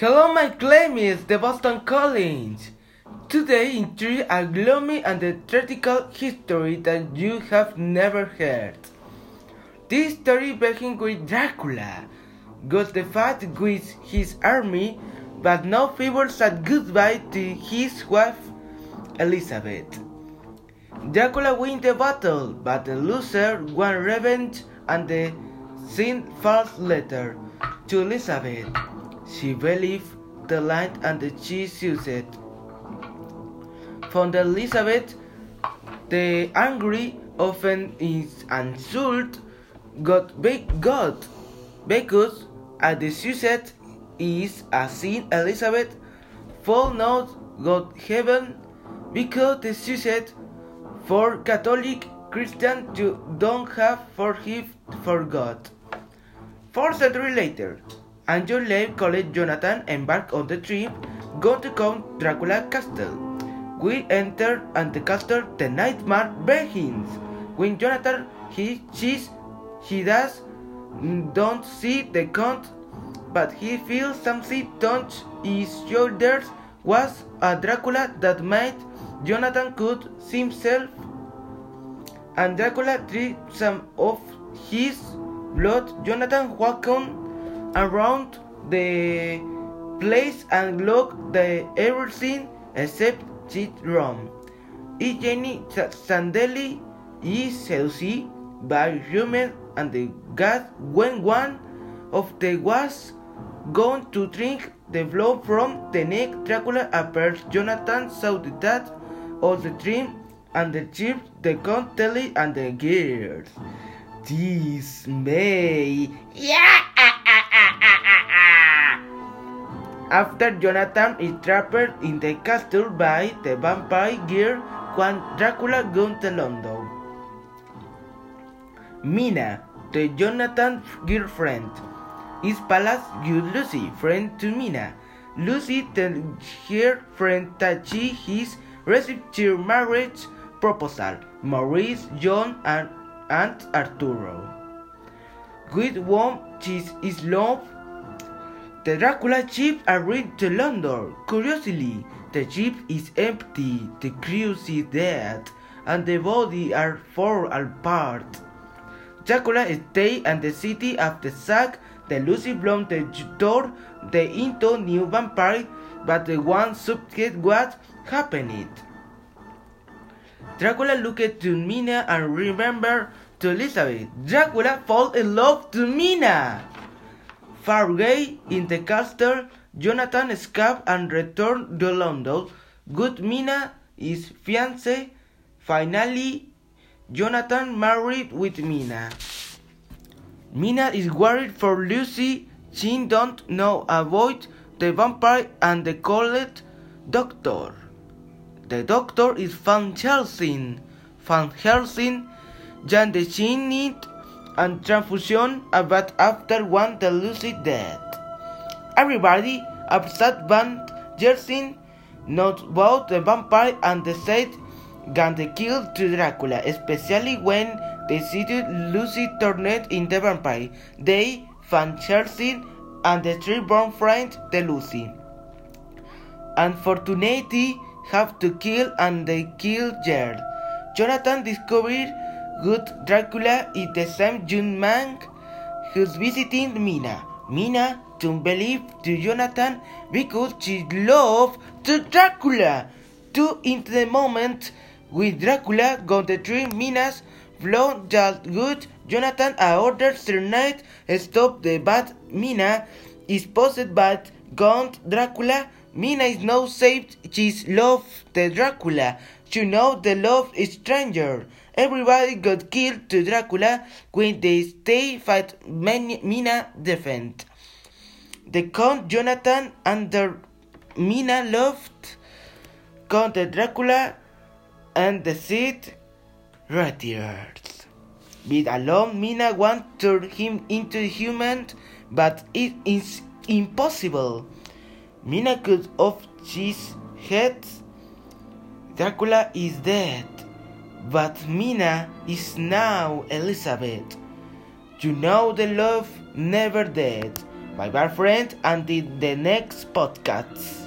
Hello, my claim is the Boston College. Today, in three a gloomy and theatrical history that you have never heard. This story begins with Dracula, got the fight with his army, but no fever said goodbye to his wife Elizabeth. Dracula wins the battle, but the loser won revenge and the sent false letter to Elizabeth. She believed the lie and she used it. From the Elizabeth, the angry often is insult God, God because as the suicide is a sin Elizabeth fall not God heaven because the suicide for Catholic Christian to don't have forgive for God. Four centuries later, Angel Leigh College Jonathan embarked on the trip going to Count Dracula Castle. We enter and the castle the nightmare begins. When Jonathan he sees he does don't see the count but he feels something touch his shoulders was a Dracula that made Jonathan could himself and Dracula drinks some of his blood. Jonathan walked around the place and looked the everything except his room. Jenny Sandeli is seduced by rumor and the god when one of the was going to drink the blood from the neck. Dracula appears. Jonathan saw the death of the dream and the chief, the count, and the gears. This may Yeah! After Jonathan is trapped in the castle by the vampire girl when Dracula goes to London. Mina, the Jonathan girlfriend, is palace good Lucy, friend to Mina. Lucy tells her friend that she has received her marriage proposal. Maurice, John, and Aunt Arturo. With whom she is love the Dracula ship arrived to London. Curiously, the ship is empty, the crew is dead, and the body are fall apart. Dracula stay in the city after sack. The Lucy blown the door the into new vampire, but the one subject what happened. Dracula looked to Mina and remembered to Elizabeth. Dracula fall in love to Mina. Far away in the castle, Jonathan escaped and returned to London. Good Mina is fiancé. Finally, Jonathan married with Mina. Mina is worried for Lucy. She don't know about the vampire and the called doctor. The doctor is Van Helsing. Van Helsing, Jan the need and transfusion but after one the Lucy dead. Everybody upset Van Helsing not about the vampire and the said the kill to Dracula, especially when they see Lucy turned into vampire. They, Van Helsing and the three born friends, the Lucy. Unfortunately, have to kill and they kill Jared. Jonathan discovered good Dracula is the same young man who's visiting Mina. Mina don't believe to Jonathan because she loves to Dracula. Two into the moment with Dracula got the three Minas flow just good. Jonathan orders the night stop the bad Mina is possessed by Count Dracula Mina is now saved. She's love the Dracula. She know the love is stranger. Everybody got killed to Dracula when they stay fight many, Mina defend. The Count Jonathan under Mina loved Count Dracula and the Cid retired. With alone, Mina want to turn him into human, but it is impossible. Mina cut off his head. Dracula is dead, but Mina is now Elizabeth. You know the love never dead. Bye bye, friends. Until the next podcast.